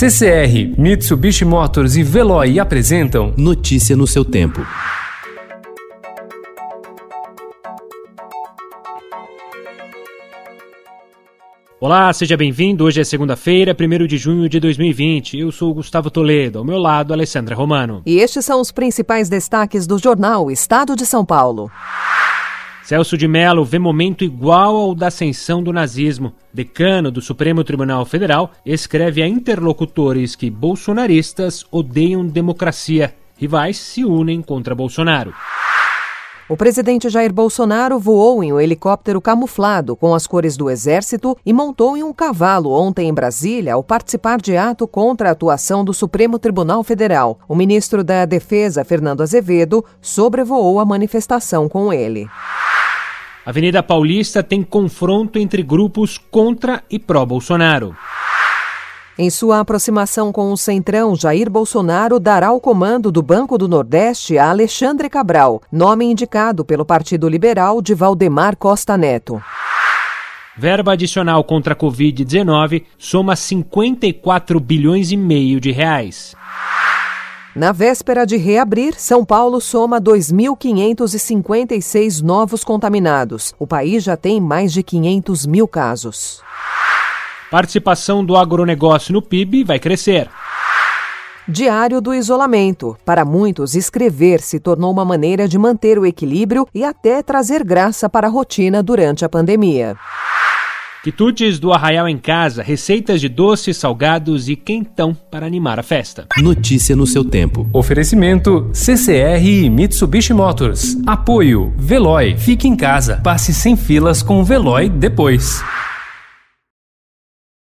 CCR, Mitsubishi Motors e Veloy apresentam Notícia no seu tempo. Olá, seja bem-vindo. Hoje é segunda-feira, 1 de junho de 2020. Eu sou o Gustavo Toledo, ao meu lado, Alessandra Romano. E estes são os principais destaques do jornal Estado de São Paulo. Celso de Mello vê momento igual ao da ascensão do nazismo. Decano do Supremo Tribunal Federal escreve a interlocutores que bolsonaristas odeiam democracia. Rivais se unem contra Bolsonaro. O presidente Jair Bolsonaro voou em um helicóptero camuflado com as cores do Exército e montou em um cavalo ontem em Brasília ao participar de ato contra a atuação do Supremo Tribunal Federal. O ministro da Defesa, Fernando Azevedo, sobrevoou a manifestação com ele. Avenida Paulista tem confronto entre grupos contra e pró-Bolsonaro. Em sua aproximação com o Centrão, Jair Bolsonaro dará o comando do Banco do Nordeste a Alexandre Cabral, nome indicado pelo Partido Liberal de Valdemar Costa Neto. Verba adicional contra a Covid-19 soma 54 bilhões e meio de reais. Na véspera de reabrir, São Paulo soma 2.556 novos contaminados. O país já tem mais de 500 mil casos. Participação do agronegócio no PIB vai crescer. Diário do isolamento. Para muitos, escrever se tornou uma maneira de manter o equilíbrio e até trazer graça para a rotina durante a pandemia. Quitutes do Arraial em Casa, receitas de doces, salgados e quentão para animar a festa. Notícia no seu tempo. Oferecimento CCR e Mitsubishi Motors. Apoio Veloy. Fique em casa. Passe sem filas com o Veloy depois.